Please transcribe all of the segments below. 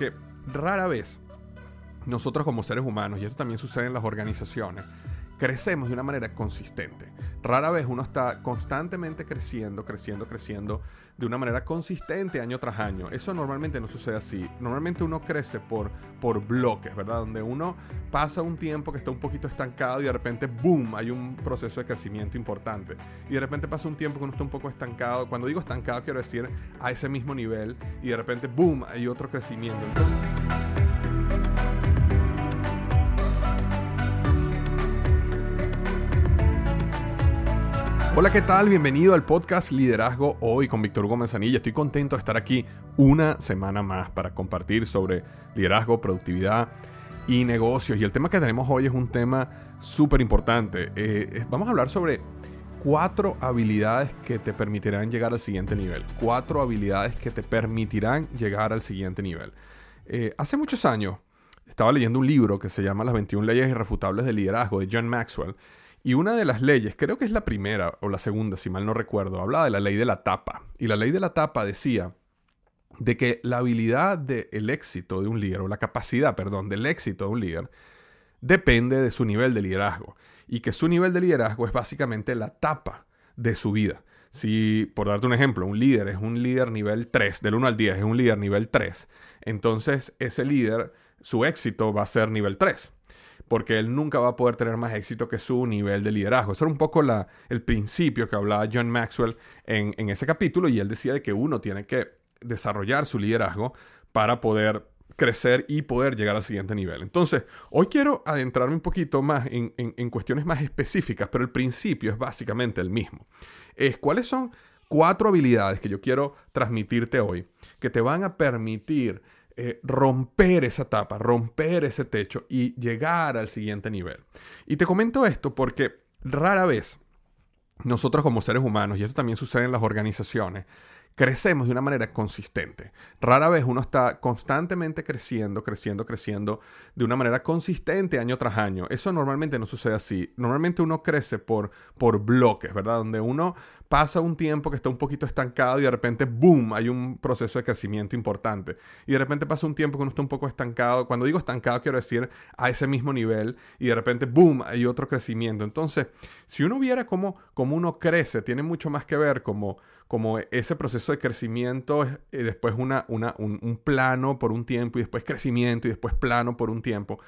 porque rara vez nosotros como seres humanos, y esto también sucede en las organizaciones, crecemos de una manera consistente. Rara vez uno está constantemente creciendo, creciendo, creciendo de una manera consistente año tras año. Eso normalmente no sucede así. Normalmente uno crece por, por bloques, ¿verdad? Donde uno pasa un tiempo que está un poquito estancado y de repente, ¡boom!, hay un proceso de crecimiento importante. Y de repente pasa un tiempo que uno está un poco estancado. Cuando digo estancado quiero decir a ese mismo nivel y de repente, ¡boom!, hay otro crecimiento. Hola, ¿qué tal? Bienvenido al podcast Liderazgo Hoy con Víctor Hugo Manzanilla. Estoy contento de estar aquí una semana más para compartir sobre liderazgo, productividad y negocios. Y el tema que tenemos hoy es un tema súper importante. Eh, vamos a hablar sobre cuatro habilidades que te permitirán llegar al siguiente nivel. Cuatro habilidades que te permitirán llegar al siguiente nivel. Eh, hace muchos años estaba leyendo un libro que se llama Las 21 leyes irrefutables del liderazgo de John Maxwell. Y una de las leyes, creo que es la primera o la segunda, si mal no recuerdo, hablaba de la ley de la tapa. Y la ley de la tapa decía de que la habilidad del éxito de un líder, o la capacidad, perdón, del éxito de un líder, depende de su nivel de liderazgo. Y que su nivel de liderazgo es básicamente la tapa de su vida. Si, por darte un ejemplo, un líder es un líder nivel 3, del 1 al 10 es un líder nivel 3, entonces ese líder, su éxito va a ser nivel 3 porque él nunca va a poder tener más éxito que su nivel de liderazgo. Eso era un poco la, el principio que hablaba John Maxwell en, ese capítulo y él decía de que uno tiene que desarrollar su liderazgo para poder crecer y poder llegar al siguiente nivel. Entonces, hoy quiero adentrarme un poquito más en, en, cuestiones más específicas, pero el principio es básicamente el mismo. Es cuáles son cuatro habilidades que yo quiero transmitirte hoy que te van a permitir eh, romper esa tapa, romper ese techo y llegar al siguiente nivel. Y te comento esto porque rara vez nosotros como seres humanos, y esto también sucede en las organizaciones, crecemos de una manera consistente. Rara vez uno está constantemente creciendo, creciendo, creciendo de una manera consistente año tras año. Eso normalmente no sucede así. Normalmente uno crece por, por bloques, ¿verdad? Donde uno pasa un tiempo que está un poquito estancado y de repente, ¡boom!, hay un proceso de crecimiento importante. Y de repente pasa un tiempo que uno está un poco estancado. Cuando digo estancado quiero decir a ese mismo nivel y de repente, ¡boom!, hay otro crecimiento. Entonces, si uno viera cómo, cómo uno crece, tiene mucho más que ver como, como ese proceso de crecimiento, eh, después una, una, un, un plano por un tiempo y después crecimiento y después plano por un tiempo.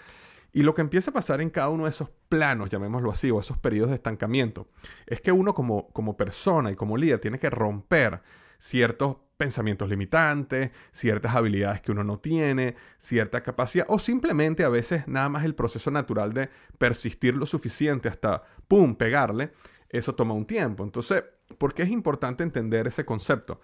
Y lo que empieza a pasar en cada uno de esos planos, llamémoslo así, o esos periodos de estancamiento, es que uno como, como persona y como líder tiene que romper ciertos pensamientos limitantes, ciertas habilidades que uno no tiene, cierta capacidad, o simplemente a veces nada más el proceso natural de persistir lo suficiente hasta, ¡pum!, pegarle, eso toma un tiempo. Entonces, ¿por qué es importante entender ese concepto?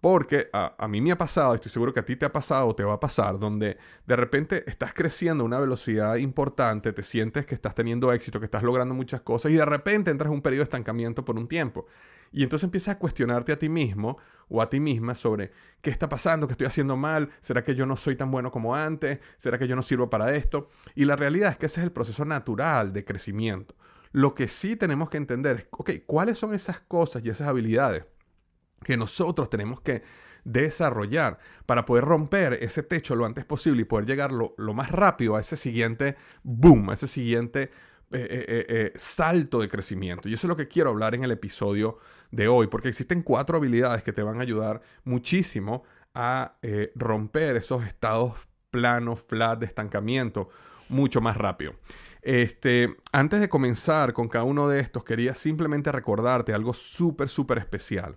Porque a, mí me ha pasado, estoy seguro que a ti te ha pasado o te va a pasar, donde de repente estás creciendo a una velocidad importante, te sientes que estás teniendo éxito, que estás logrando muchas cosas y de repente entras en un periodo de estancamiento por un tiempo. Y entonces empiezas a cuestionarte a ti mismo o a ti misma sobre qué está pasando, qué estoy haciendo mal, será que yo no soy tan bueno como antes, será que yo no sirvo para esto. Y la realidad es que ese es el proceso natural de crecimiento. Lo que sí tenemos que entender es, ok, ¿cuáles son esas cosas y esas habilidades? Que nosotros tenemos que desarrollar para poder romper ese techo lo antes posible y poder llegar lo, más rápido a ese siguiente boom, a ese siguiente eh, eh, eh, salto de crecimiento. Y eso es lo que quiero hablar en el episodio de hoy, porque existen cuatro habilidades que te van a ayudar muchísimo a romper esos estados planos, flat, de estancamiento mucho más rápido. Este, antes de comenzar con cada uno de estos, quería simplemente recordarte algo súper, súper especial.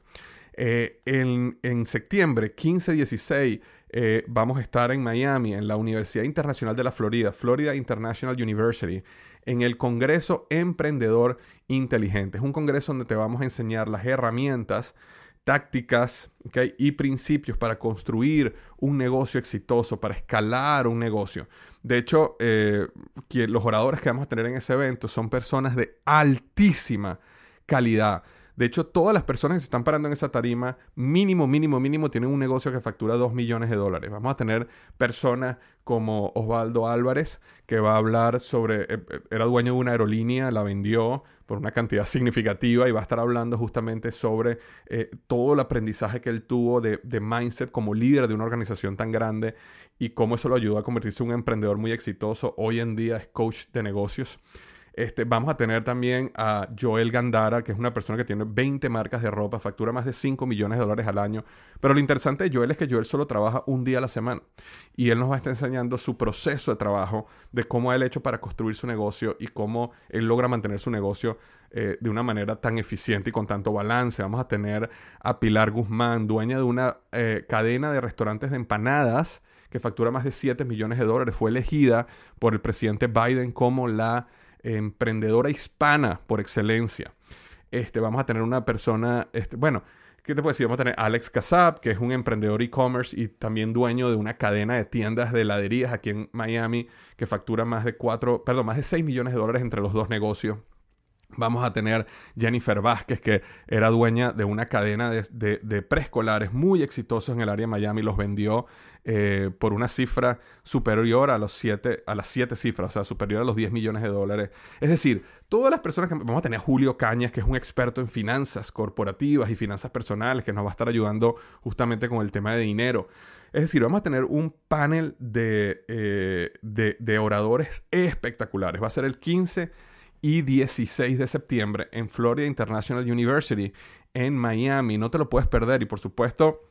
Eh, en, septiembre 15-16 eh, vamos a estar en Miami, en la Universidad Internacional de la Florida, Florida International University, en el Congreso Emprendedor Inteligente. Es un congreso donde te vamos a enseñar las herramientas tácticas y principios para construir un negocio exitoso, para escalar un negocio. De hecho, eh, los oradores que vamos a tener en ese evento son personas de altísima calidad. De hecho, todas las personas que se están parando en esa tarima, mínimo, mínimo, mínimo, tienen un negocio que factura 2 millones de dólares. Vamos a tener personas como Osvaldo Álvarez, que va a hablar sobre, eh, eh, era dueño de una aerolínea, la vendió por una cantidad significativa y va a estar hablando justamente sobre eh, todo el aprendizaje que él tuvo de, de mindset como líder de una organización tan grande y cómo eso lo ayudó a convertirse en un emprendedor muy exitoso. Hoy en día es coach de negocios. Este, vamos a tener también a Joel Gandara, que es una persona que tiene 20 marcas de ropa, factura más de 5 millones de dólares al año. Pero lo interesante de Joel es que Joel solo trabaja un día a la semana. Y él nos va a estar enseñando su proceso de trabajo, de cómo él ha hecho para construir su negocio y cómo él logra mantener su negocio eh, de una manera tan eficiente y con tanto balance. Vamos a tener a Pilar Guzmán, dueña de una eh, cadena de restaurantes de empanadas que factura más de 7 millones de dólares. Fue elegida por el presidente Biden como la emprendedora hispana por excelencia. Este, vamos a tener una persona, este, bueno, ¿qué te puedo decir? Vamos a tener Alex Casab, que es un emprendedor e-commerce y también dueño de una cadena de tiendas de heladerías aquí en Miami, que factura más de 4, perdón, más de 6 millones de dólares entre los dos negocios. Vamos a tener Jennifer Vázquez, que era dueña de una cadena de, preescolares muy exitosos en el área de Miami. Los vendió eh, por una cifra superior a, los siete, a las siete cifras, o sea, superior a los 10 millones de dólares. Es decir, todas las personas que... Vamos a tener a Julio Cañas, que es un experto en finanzas corporativas y finanzas personales, que nos va a estar ayudando justamente con el tema de dinero. Es decir, vamos a tener un panel de, eh, de, de oradores espectaculares. Va a ser el 15 y 16 de septiembre en Florida International University en Miami. No te lo puedes perder y por supuesto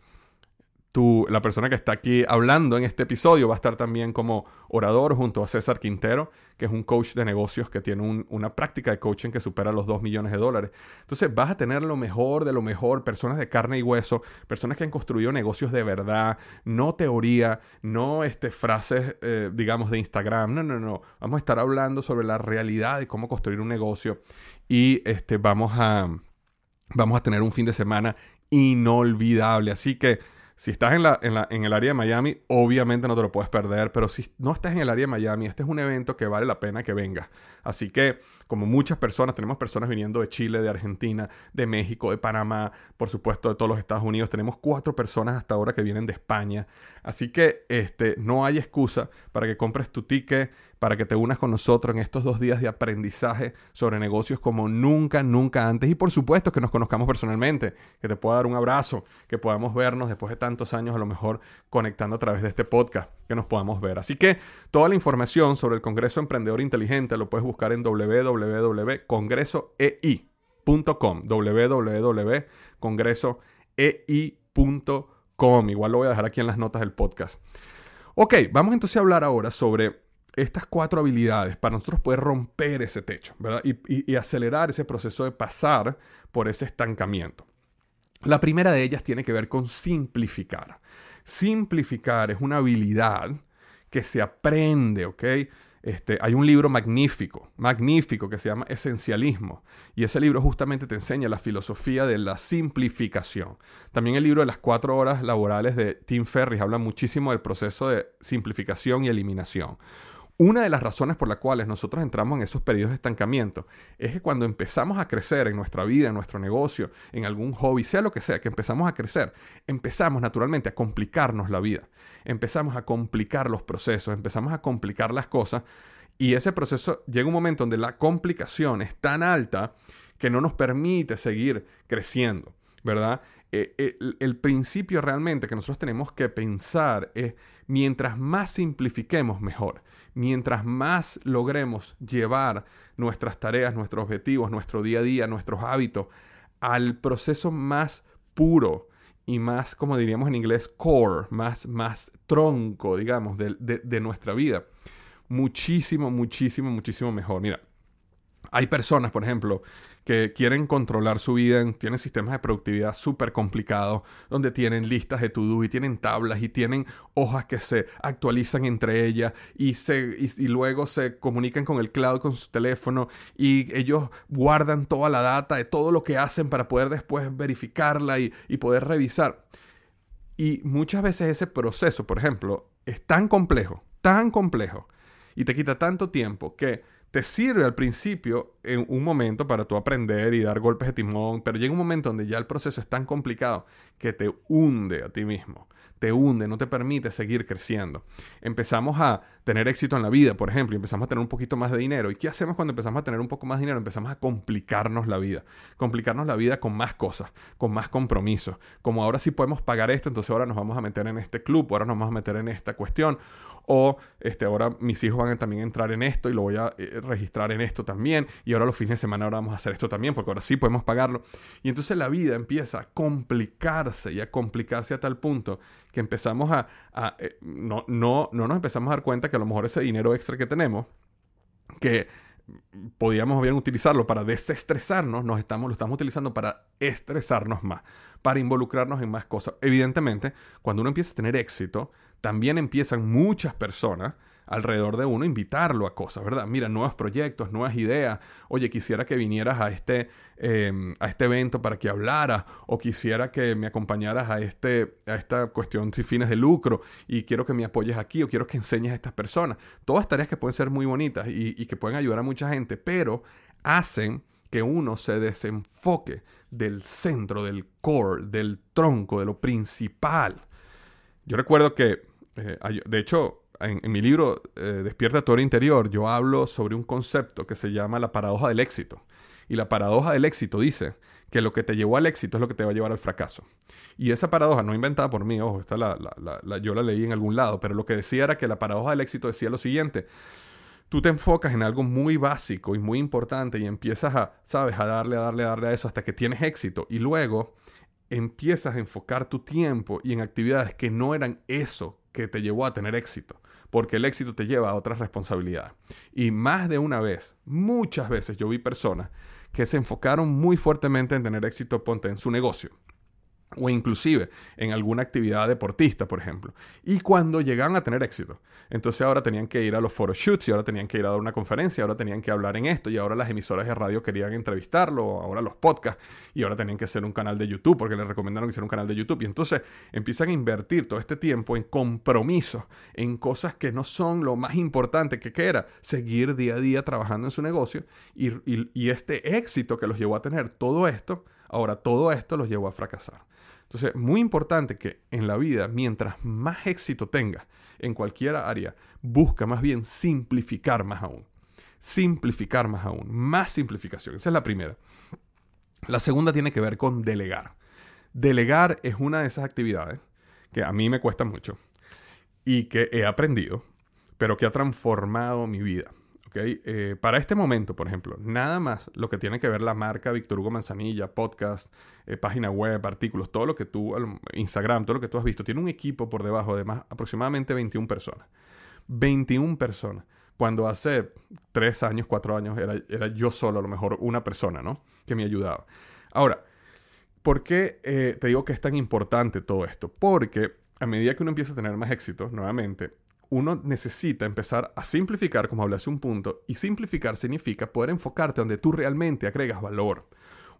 la persona que está aquí hablando en este episodio va a estar también como orador junto a César Quintero, que es un coach de negocios que tiene una práctica de coaching que supera los 2 millones de dólares. Entonces vas a tener lo mejor de lo mejor, personas de carne y hueso, personas que han construido negocios de verdad, no teoría, no este, frases, eh, digamos, de Instagram. No, no, no. Vamos a estar hablando sobre la realidad de cómo construir un negocio y este, vamos a tener un fin de semana inolvidable. Así que si estás en, la, en, la, en, el área de Miami, obviamente no te lo puedes perder, pero si no estás en el área de Miami, este es un evento que vale la pena que vengas. Así que, como muchas personas, tenemos personas viniendo de Chile, de Argentina, de México, de Panamá, por supuesto de todos los Estados Unidos. Tenemos cuatro personas hasta ahora que vienen de España. Así que este, no hay excusa para que compres tu ticket para que te unas con nosotros en estos dos días de aprendizaje sobre negocios como nunca, nunca antes. Y por supuesto que nos conozcamos personalmente, que te pueda dar un abrazo, que podamos vernos después de tantos años a lo mejor conectando a través de este podcast, que nos podamos ver. Así que toda la información sobre el Congreso Emprendedor Inteligente lo puedes buscar en www.congresoei.com www.congresoei.com Igual lo voy a dejar aquí en las notas del podcast. Ok, vamos entonces a hablar ahora sobre estas cuatro habilidades para nosotros poder romper ese techo, ¿verdad? Y, acelerar ese proceso de pasar por ese estancamiento. La primera de ellas tiene que ver con simplificar. Simplificar es una habilidad que se aprende, ¿ok? Este, hay un libro magnífico, magnífico, que se llama Esencialismo. Y ese libro justamente te enseña la filosofía de la simplificación. También el libro de las cuatro horas laborales de Tim Ferriss habla muchísimo del proceso de simplificación y eliminación. Una de las razones por las cuales nosotros entramos en esos periodos de estancamiento es que cuando empezamos a crecer en nuestra vida, en nuestro negocio, en algún hobby, sea lo que sea, que empezamos a crecer, empezamos naturalmente a complicarnos la vida, empezamos a complicar los procesos, empezamos a complicar las cosas y ese proceso llega un momento donde la complicación es tan alta que no nos permite seguir creciendo, ¿verdad? Eh, eh, el principio realmente que nosotros tenemos que pensar es mientras más simplifiquemos, mejor mientras más logremos llevar nuestras tareas, nuestros objetivos, nuestro día a día, nuestros hábitos al proceso más puro y más, como diríamos en inglés, core, más, más tronco, digamos, de, de nuestra vida, muchísimo, muchísimo, muchísimo mejor. Mira, hay personas, por ejemplo, que quieren controlar su vida, tienen sistemas de productividad súper complicados, donde tienen listas de to-do y tienen tablas y tienen hojas que se actualizan entre ellas y, se, y, luego se comunican con el cloud, con su teléfono y ellos guardan toda la data de todo lo que hacen para poder después verificarla y, y poder revisar. Y muchas veces ese proceso, por ejemplo, es tan complejo, tan complejo y te quita tanto tiempo que te sirve al principio en un momento para tú aprender y dar golpes de timón, pero llega un momento donde ya el proceso es tan complicado que te hunde a ti mismo, te hunde, no te permite seguir creciendo. Empezamos a tener éxito en la vida, por ejemplo, y empezamos a tener un poquito más de dinero. ¿Y qué hacemos cuando empezamos a tener un poco más de dinero? Empezamos a complicarnos la vida. Complicarnos la vida con más cosas, con más compromisos. Como ahora sí podemos pagar esto, entonces ahora nos vamos a meter en este club, ahora nos vamos a meter en esta cuestión. O este, ahora mis hijos van a también entrar en esto y lo voy a eh, registrar en esto también. Y ahora los fines de semana ahora vamos a hacer esto también, porque ahora sí podemos pagarlo. Y entonces la vida empieza a complicarse y a complicarse a tal punto que empezamos a... Eh, no, no, no nos empezamos a dar cuenta que a lo mejor ese dinero extra que tenemos, que podíamos bien utilizarlo para desestresarnos, nos estamos, lo estamos utilizando para estresarnos más, para involucrarnos en más cosas. Evidentemente, cuando uno empieza a tener éxito, también empiezan muchas personas alrededor de uno invitarlo a cosas, ¿verdad? Mira, nuevos proyectos, nuevas ideas. Oye, quisiera que vinieras a este, em, a este evento para que hablaras, o quisiera que me acompañaras a, este, a esta cuestión sin fines de lucro, y quiero que me apoyes aquí, o quiero que enseñes a estas personas. Todas tareas que pueden ser muy bonitas y, y que pueden ayudar a mucha gente, pero hacen que uno se desenfoque del centro, del core, del tronco, de lo principal. Yo recuerdo que, eh, de hecho, en, mi libro eh, Despierta tu hora interior, yo hablo sobre un concepto que se llama la paradoja del éxito. Y la paradoja del éxito dice que lo que te llevó al éxito es lo que te va a llevar al fracaso. Y esa paradoja, no inventada por mí, ojo, esta la, yo la leí en algún lado, pero lo que decía era que la paradoja del éxito decía lo siguiente. Tú te enfocas en algo muy básico y muy importante y empiezas a, sabes, a darle, a darle, a darle a eso hasta que tienes éxito. Y luego empiezas a enfocar tu tiempo y en actividades que no eran eso que te llevó a tener éxito porque el éxito te lleva a otras responsabilidades. Y más de una vez, muchas veces yo vi personas que se enfocaron muy fuertemente en tener éxito, ponte en su negocio o inclusive en alguna actividad deportista, por ejemplo. Y cuando llegaban a tener éxito, entonces ahora tenían que ir a los photoshoots y ahora tenían que ir a dar una conferencia, ahora tenían que hablar en esto y ahora las emisoras de radio querían entrevistarlo, ahora los podcasts y ahora tenían que hacer un canal de YouTube porque les recomendaron que hiciera un canal de YouTube y entonces empiezan a invertir todo este tiempo en compromisos, en cosas que no son lo más importante que, era seguir día a día trabajando en su negocio y, y este éxito que los llevó a tener todo esto, ahora todo esto los llevó a fracasar. Entonces, muy importante que en la vida, mientras más éxito tengas en cualquier área, busca más bien simplificar más aún. Simplificar más aún. Más simplificación. Esa es la primera. La segunda tiene que ver con delegar. Delegar es una de esas actividades que a mí me cuesta mucho y que he aprendido, pero que ha transformado mi vida. Eh, para este momento, por ejemplo, nada más lo que tiene que ver la marca Víctor Hugo Manzanilla, podcast, eh, página web, artículos, todo lo que tú, Instagram, todo lo que tú has visto, tiene un equipo por debajo de más, aproximadamente 21 personas. 21 personas. Cuando hace 3 años, 4 años, era, era yo solo, a lo mejor una persona, ¿no? Que me ayudaba. Ahora, ¿por qué eh, te digo que es tan importante todo esto? Porque a medida que uno empieza a tener más éxito, nuevamente, uno necesita empezar a simplificar, como hablé hace un punto, y simplificar significa poder enfocarte donde tú realmente agregas valor.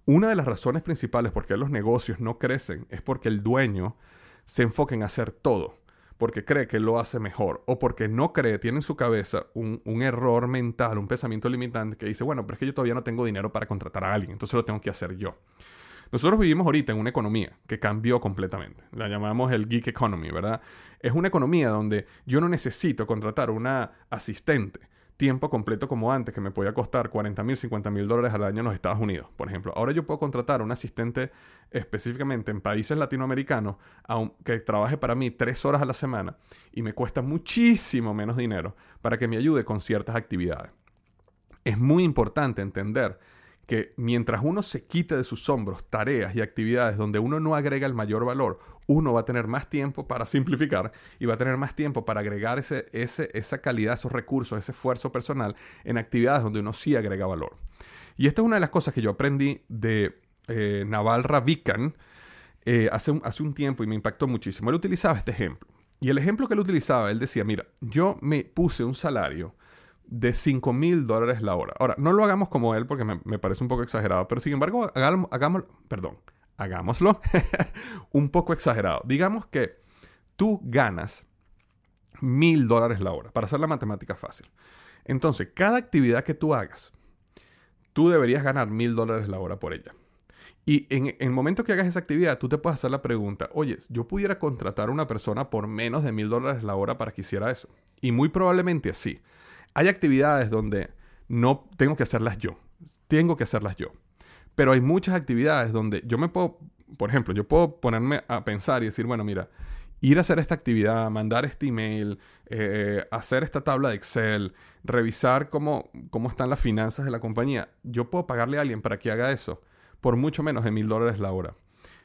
Una de las razones principales por qué los negocios no crecen es porque el dueño se enfoca en hacer todo, porque cree que lo hace mejor, o porque no cree, tiene en su cabeza un, un error mental, un pensamiento limitante que dice, bueno, pero es que yo todavía no tengo dinero para contratar a alguien, entonces lo tengo que hacer yo. Nosotros vivimos ahorita en una economía que cambió completamente. La llamamos el geek economy, ¿verdad? Es una economía donde yo no necesito contratar una asistente tiempo completo como antes, que me podía costar 40 mil, 50 mil dólares al año en los Estados Unidos, por ejemplo. Ahora yo puedo contratar un asistente específicamente en países latinoamericanos que trabaje para mí tres horas a la semana y me cuesta muchísimo menos dinero para que me ayude con ciertas actividades. Es muy importante entender que mientras uno se quite de sus hombros tareas y actividades donde uno no agrega el mayor valor, uno va a tener más tiempo para simplificar y va a tener más tiempo para agregar ese, ese, esa calidad, esos recursos, ese esfuerzo personal en actividades donde uno sí agrega valor. Y esta es una de las cosas que yo aprendí de eh, Naval Ravikant eh, hace, un, hace un tiempo y me impactó muchísimo. Él utilizaba este ejemplo. Y el ejemplo que él utilizaba, él decía, mira, yo me puse un salario de 5 mil dólares la hora. Ahora, no lo hagamos como él porque me, parece un poco exagerado, pero sin embargo, hagamos, perdón, hagámoslo un poco exagerado. Digamos que tú ganas mil dólares la hora, para hacer la matemática fácil. Entonces, cada actividad que tú hagas, tú deberías ganar mil dólares la hora por ella. Y en, el momento que hagas esa actividad, tú te puedes hacer la pregunta, oye, yo pudiera contratar a una persona por menos de mil dólares la hora para que hiciera eso. Y muy probablemente así. Hay actividades donde no tengo que hacerlas yo. Tengo que hacerlas yo. Pero hay muchas actividades donde yo me puedo, por ejemplo, yo puedo ponerme a pensar y decir, bueno, mira, ir a hacer esta actividad, mandar este email, eh, hacer esta tabla de Excel, revisar cómo, cómo están las finanzas de la compañía, yo puedo pagarle a alguien para que haga eso por mucho menos de mil dólares la hora.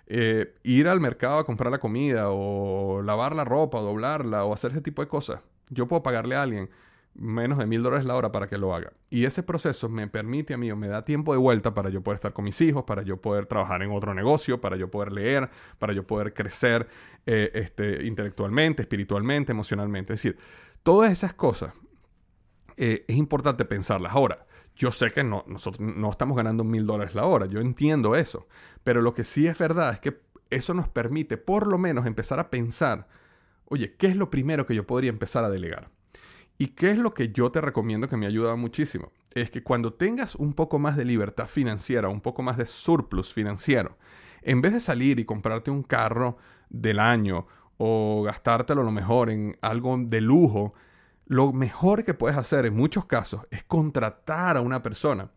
Eh, ir al mercado a comprar la comida o lavar la ropa o doblarla o hacer ese tipo de cosas, yo puedo pagarle a alguien menos de mil dólares la hora para que lo haga. Y ese proceso me permite a mí o me da tiempo de vuelta para yo poder estar con mis hijos, para yo poder trabajar en otro negocio, para yo poder leer, para yo poder crecer eh, este, intelectualmente, espiritualmente, emocionalmente. Es decir, todas esas cosas eh, es importante pensarlas. Ahora, yo sé que no, nosotros no estamos ganando mil dólares la hora, yo entiendo eso, pero lo que sí es verdad es que eso nos permite por lo menos empezar a pensar, oye, ¿qué es lo primero que yo podría empezar a delegar? ¿Y qué es lo que yo te recomiendo que me ayuda muchísimo? Es que cuando tengas un poco más de libertad financiera, un poco más de surplus financiero, en vez de salir y comprarte un carro del año o gastártelo lo mejor en algo de lujo, lo mejor que puedes hacer en muchos casos es contratar a una persona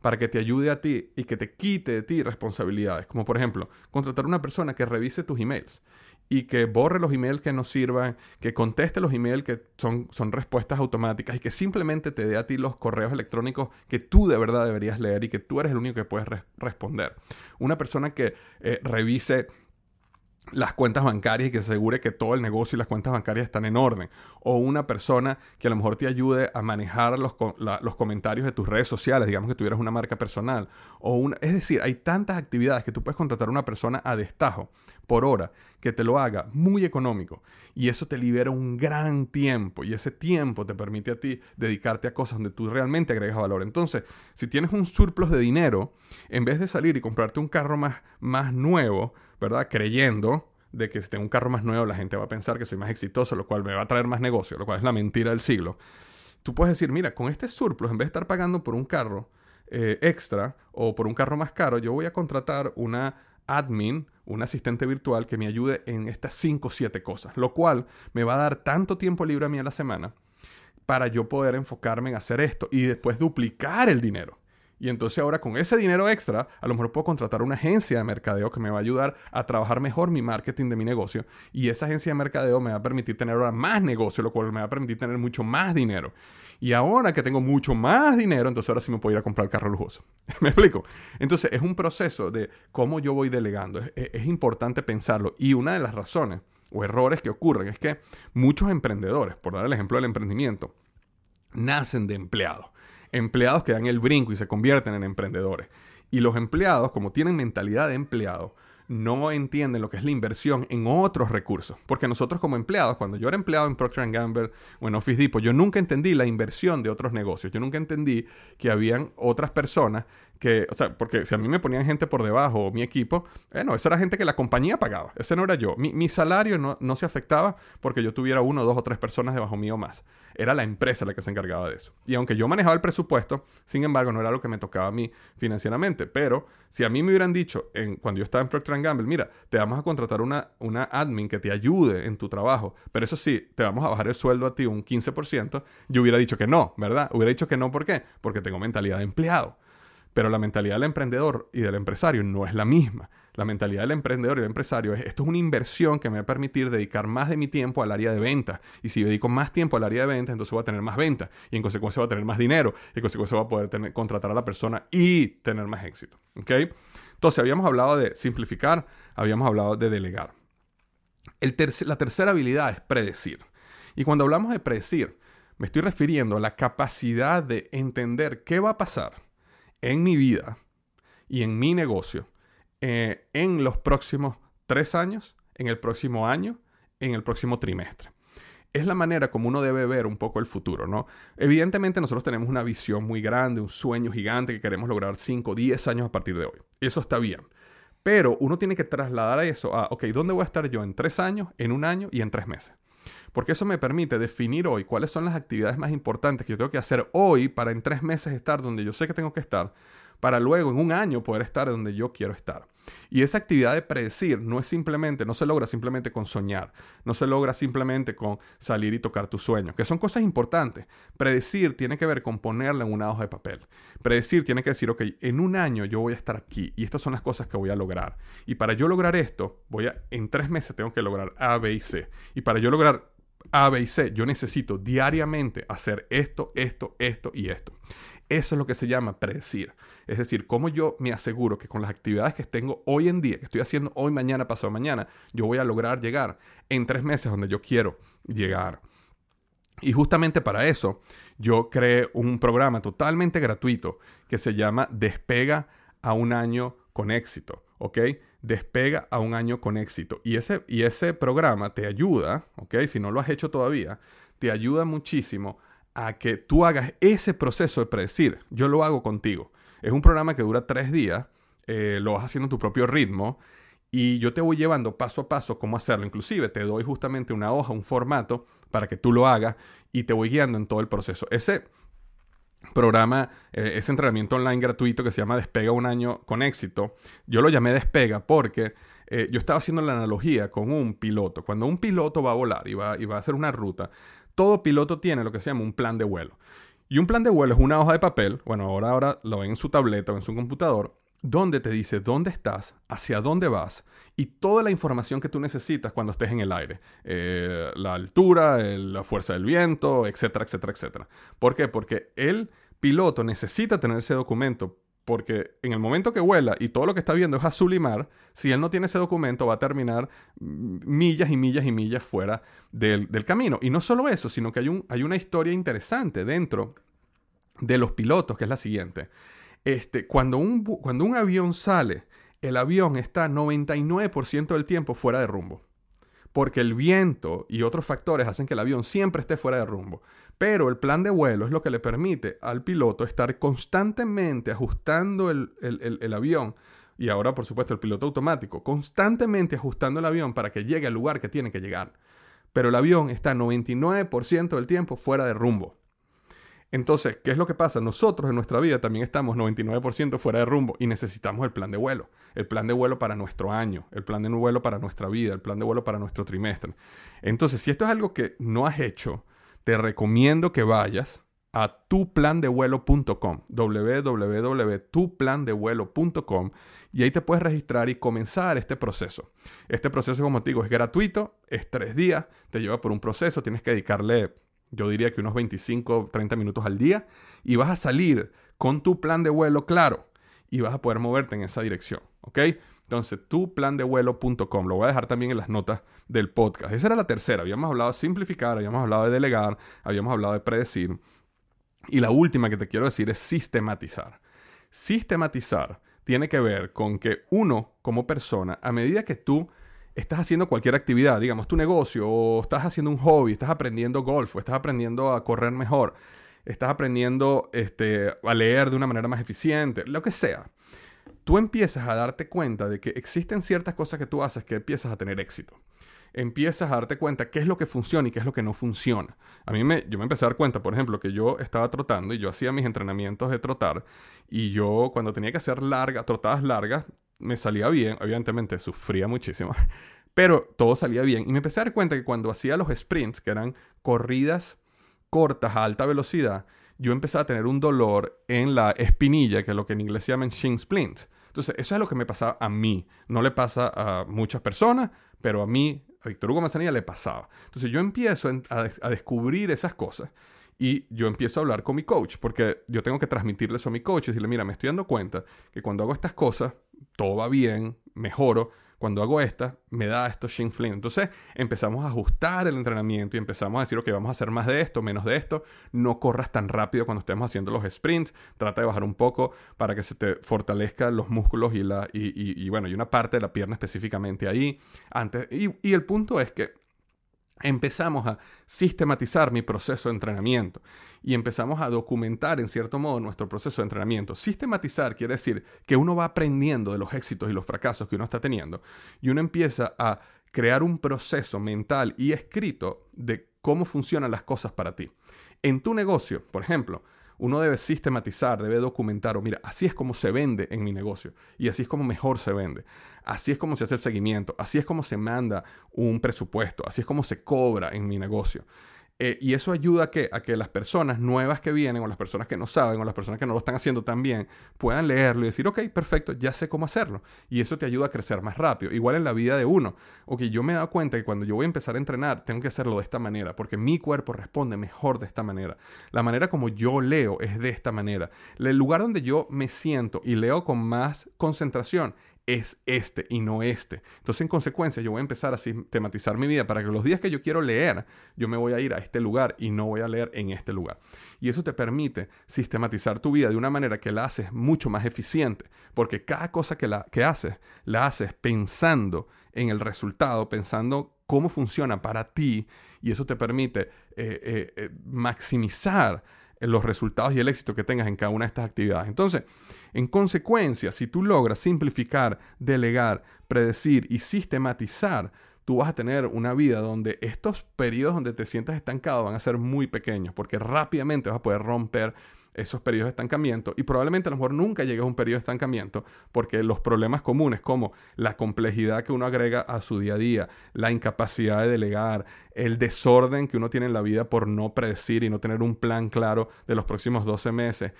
para que te ayude a ti y que te quite de ti responsabilidades. Como por ejemplo, contratar a una persona que revise tus emails y que borre los emails que no sirvan, que conteste los emails que son, son respuestas automáticas y que simplemente te dé a ti los correos electrónicos que tú de verdad deberías leer y que tú eres el único que puedes responder. Una persona que eh, revise las cuentas bancarias y que asegure que todo el negocio y las cuentas bancarias están en orden. O una persona que a lo mejor te ayude a manejar los, los comentarios de tus redes sociales, digamos que tuvieras una marca personal. O una, es decir, hay tantas actividades que tú puedes contratar a una persona a destajo por hora que te lo haga muy económico. Y eso te libera un gran tiempo. Y ese tiempo te permite a ti dedicarte a cosas donde tú realmente agregas valor. Entonces, si tienes un surplus de dinero, en vez de salir y comprarte un carro más, más nuevo, ¿verdad? Creyendo de que si tengo un carro más nuevo la gente va a pensar que soy más exitoso, lo cual me va a traer más negocio, lo cual es la mentira del siglo. Tú puedes decir, mira, con este surplus, en vez de estar pagando por un carro eh, extra o por un carro más caro, yo voy a contratar una admin, un asistente virtual que me ayude en estas 5 o 7 cosas, lo cual me va a dar tanto tiempo libre a mí a la semana para yo poder enfocarme en hacer esto y después duplicar el dinero. Y entonces ahora con ese dinero extra, a lo mejor puedo contratar una agencia de mercadeo que me va a ayudar a trabajar mejor mi marketing de mi negocio. Y esa agencia de mercadeo me va a permitir tener ahora más negocio, lo cual me va a permitir tener mucho más dinero. Y ahora que tengo mucho más dinero, entonces ahora sí me puedo ir a comprar el carro lujoso. ¿Me explico? Entonces es un proceso de cómo yo voy delegando. Es, es importante pensarlo. Y una de las razones o errores que ocurren es que muchos emprendedores, por dar el ejemplo del emprendimiento, nacen de empleados empleados que dan el brinco y se convierten en emprendedores. Y los empleados, como tienen mentalidad de empleado, no entienden lo que es la inversión en otros recursos. Porque nosotros como empleados, cuando yo era empleado en Procter Gamble o en Office Depot, yo nunca entendí la inversión de otros negocios. Yo nunca entendí que habían otras personas que, o sea, porque si a mí me ponían gente por debajo o mi equipo, bueno, esa era gente que la compañía pagaba. Ese no era yo. Mi, salario no, no, se afectaba porque yo tuviera uno, dos o tres personas debajo mío más. Era la empresa la que se encargaba de eso. Y aunque yo manejaba el presupuesto, sin embargo, no era lo que me tocaba a mí financieramente. Pero si a mí me hubieran dicho en, cuando yo estaba en Procter Gamble, mira, te vamos a contratar una, una admin que te ayude en tu trabajo, pero eso sí, te vamos a bajar el sueldo a ti un 15%, yo hubiera dicho que no, ¿verdad? Hubiera dicho que no, ¿por qué? Porque tengo mentalidad de empleado. Pero la mentalidad del emprendedor y del empresario no es la misma. La mentalidad del emprendedor y del empresario es, esto es una inversión que me va a permitir dedicar más de mi tiempo al área de venta. Y si dedico más tiempo al área de venta, entonces voy a tener más venta. Y en consecuencia voy a tener más dinero. Y en consecuencia voy a poder contratar a la persona y tener más éxito. ¿Ok? Entonces, habíamos hablado de simplificar, habíamos hablado de delegar. El la tercera habilidad es predecir. Y cuando hablamos de predecir, me estoy refiriendo a la capacidad de entender qué va a pasar en mi vida y en mi negocio eh, en los próximos tres años, en el próximo año, en el próximo trimestre. Es la manera como uno debe ver un poco el futuro, ¿no? Evidentemente nosotros tenemos una visión muy grande, un sueño gigante que queremos lograr 5, 10 años a partir de hoy. Eso está bien. Pero uno tiene que trasladar eso a, ok, ¿dónde voy a estar yo en tres años, en un año y en tres meses? Porque eso me permite definir hoy cuáles son las actividades más importantes que yo tengo que hacer hoy para en tres meses estar donde yo sé que tengo que estar, para luego en un año poder estar donde yo quiero estar. Y esa actividad de predecir no es simplemente, no se logra simplemente con soñar, no se logra simplemente con salir y tocar tu sueño, que son cosas importantes. Predecir tiene que ver con ponerla en una hoja de papel. Predecir tiene que decir, ok, en un año yo voy a estar aquí y estas son las cosas que voy a lograr. Y para yo lograr esto, voy a, en tres meses tengo que lograr A, B y C. Y para yo lograr A, B y C, yo necesito diariamente hacer esto, esto, esto y esto. Eso es lo que se llama predecir. Es decir, cómo yo me aseguro que con las actividades que tengo hoy en día, que estoy haciendo hoy, mañana, pasado mañana, yo voy a lograr llegar en tres meses donde yo quiero llegar. Y justamente para eso, yo creé un programa totalmente gratuito que se llama Despega a un año con éxito, ¿ok? Despega a un año con éxito. Y ese, y ese programa te ayuda, ¿ok? Si no lo has hecho todavía, te ayuda muchísimo a que tú hagas ese proceso de predecir. Yo lo hago contigo. Es un programa que dura tres días, eh, lo vas haciendo en tu propio ritmo y yo te voy llevando paso a paso cómo hacerlo. Inclusive te doy justamente una hoja, un formato para que tú lo hagas y te voy guiando en todo el proceso. Ese programa, eh, ese entrenamiento online gratuito que se llama Despega un año con éxito, yo lo llamé Despega porque eh, yo estaba haciendo la analogía con un piloto. Cuando un piloto va a volar y va, y va a hacer una ruta, todo piloto tiene lo que se llama un plan de vuelo. Y un plan de vuelo es una hoja de papel, bueno, ahora, ahora lo ven en su tableta o en su computador, donde te dice dónde estás, hacia dónde vas y toda la información que tú necesitas cuando estés en el aire. Eh, la altura, la fuerza del viento, etcétera, etcétera, etcétera. ¿Por qué? Porque el piloto necesita tener ese documento porque en el momento que vuela y todo lo que está viendo es azul y mar, si él no tiene ese documento va a terminar millas y millas y millas fuera del, camino. Y no solo eso, sino que hay, un, hay, una historia interesante dentro de los pilotos, que es la siguiente. Este, cuando, un, cuando un avión sale, el avión está 99% del tiempo fuera de rumbo. Porque el viento y otros factores hacen que el avión siempre esté fuera de rumbo. Pero el plan de vuelo es lo que le permite al piloto estar constantemente ajustando el, avión y ahora por supuesto el piloto automático, constantemente ajustando el avión para que llegue al lugar que tiene que llegar. Pero el avión está 99% del tiempo fuera de rumbo. Entonces, ¿qué es lo que pasa? Nosotros en nuestra vida también estamos 99% fuera de rumbo y necesitamos el plan de vuelo. El plan de vuelo para nuestro año, el plan de vuelo para nuestra vida, el plan de vuelo para nuestro trimestre. Entonces, si esto es algo que no has hecho, te recomiendo que vayas a tuplandevuelo.com, www.tuplandevuelo.com y ahí te puedes registrar y comenzar este proceso. Este proceso, como te digo, es gratuito, es tres días, te lleva por un proceso, tienes que dedicarle, yo diría que unos 25, 30 minutos al día y vas a salir con tu plan de vuelo claro y vas a poder moverte en esa dirección, ¿ok? Entonces, tuplandevuelo.com. Lo voy a dejar también en las notas del podcast. Esa era la tercera. Habíamos hablado de simplificar, habíamos hablado de delegar, habíamos hablado de predecir. Y la última que te quiero decir es sistematizar. Sistematizar tiene que ver con que uno, como persona, a medida que tú estás haciendo cualquier actividad, digamos tu negocio, o estás haciendo un hobby, estás aprendiendo golf, o estás aprendiendo a correr mejor, estás aprendiendo este, a leer de una manera más eficiente, lo que sea tú empiezas a darte cuenta de que existen ciertas cosas que tú haces que empiezas a tener éxito. Empiezas a darte cuenta qué es lo que funciona y qué es lo que no funciona. A mí me, yo me empecé a dar cuenta, por ejemplo, que yo estaba trotando y yo hacía mis entrenamientos de trotar y yo cuando tenía que hacer largas, trotadas largas, me salía bien, evidentemente sufría muchísimo, pero todo salía bien y me empecé a dar cuenta que cuando hacía los sprints, que eran corridas cortas a alta velocidad, yo empecé a tener un dolor en la espinilla, que es lo que en inglés se llaman shin splints. Entonces, eso es lo que me pasaba a mí. No le pasa a muchas personas, pero a mí, a Víctor Hugo Manzanilla, le pasaba. Entonces, yo empiezo a, descubrir esas cosas y yo empiezo a hablar con mi coach, porque yo tengo que transmitirle eso a mi coach y decirle, mira, me estoy dando cuenta que cuando hago estas cosas, todo va bien, mejoro, cuando hago esta, me da esto shin flint. Entonces empezamos a ajustar el entrenamiento y empezamos a decir, ok, vamos a hacer más de esto, menos de esto. No corras tan rápido cuando estemos haciendo los sprints. Trata de bajar un poco para que se te fortalezcan los músculos y, la, y, bueno, y una parte de la pierna específicamente ahí. Antes, y el punto es que empezamos a sistematizar mi proceso de entrenamiento y empezamos a documentar en cierto modo nuestro proceso de entrenamiento. Sistematizar quiere decir que uno va aprendiendo de los éxitos y los fracasos que uno está teniendo y uno empieza a crear un proceso mental y escrito de cómo funcionan las cosas para ti. En tu negocio, por ejemplo, uno debe sistematizar, debe documentar, o mira, así es como se vende en mi negocio y así es como mejor se vende. Así es como se hace el seguimiento, así es como se manda un presupuesto, así es como se cobra en mi negocio. Eh, y eso ayuda a que, a que las personas nuevas que vienen, o las personas que no saben, o las personas que no lo están haciendo tan bien, puedan leerlo y decir, ok, perfecto, ya sé cómo hacerlo. Y eso te ayuda a crecer más rápido. Igual en la vida de uno. Ok, yo me he dado cuenta que cuando yo voy a empezar a entrenar, tengo que hacerlo de esta manera, porque mi cuerpo responde mejor de esta manera. La manera como yo leo es de esta manera. El lugar donde yo me siento y leo con más concentración es este y no este. Entonces, en consecuencia, yo voy a empezar a sistematizar mi vida para que los días que yo quiero leer, yo me voy a ir a este lugar y no voy a leer en este lugar. Y eso te permite sistematizar tu vida de una manera que la haces mucho más eficiente, porque cada cosa que, la, que haces, la haces pensando en el resultado, pensando cómo funciona para ti, y eso te permite eh, eh, eh, maximizar los resultados y el éxito que tengas en cada una de estas actividades. Entonces, en consecuencia, si tú logras simplificar, delegar, predecir y sistematizar, tú vas a tener una vida donde estos periodos donde te sientas estancado van a ser muy pequeños, porque rápidamente vas a poder romper esos periodos de estancamiento y probablemente a lo mejor nunca llegues a un periodo de estancamiento porque los problemas comunes como la complejidad que uno agrega a su día a día, la incapacidad de delegar, el desorden que uno tiene en la vida por no predecir y no tener un plan claro de los próximos 12 meses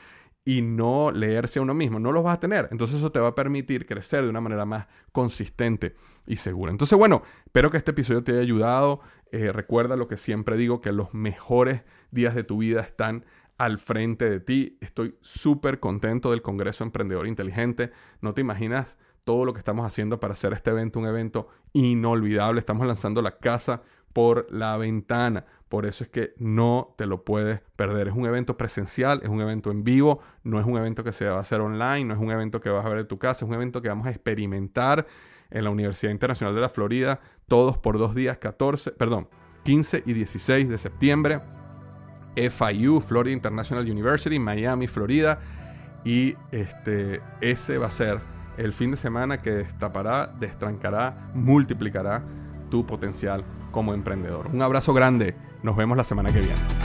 y no leerse a uno mismo, no los vas a tener. Entonces eso te va a permitir crecer de una manera más consistente y segura. Entonces, bueno, espero que este episodio te haya ayudado. Eh, recuerda lo que siempre digo, que los mejores días de tu vida están al frente de ti. Estoy súper contento del Congreso Emprendedor Inteligente. No te imaginas todo lo que estamos haciendo para hacer este evento un evento inolvidable. Estamos lanzando la casa por la ventana. Por eso es que no te lo puedes perder. Es un evento presencial, es un evento en vivo, no es un evento que se va a hacer online, no es un evento que vas a ver en tu casa, es un evento que vamos a experimentar en la Universidad Internacional de la Florida, todos por dos días, 14, perdón, 15 y 16 de septiembre. FIU, Florida International University, Miami, Florida. Y este, ese va a ser el fin de semana que destapará, destrancará, multiplicará tu potencial como emprendedor. Un abrazo grande. Nos vemos la semana que viene.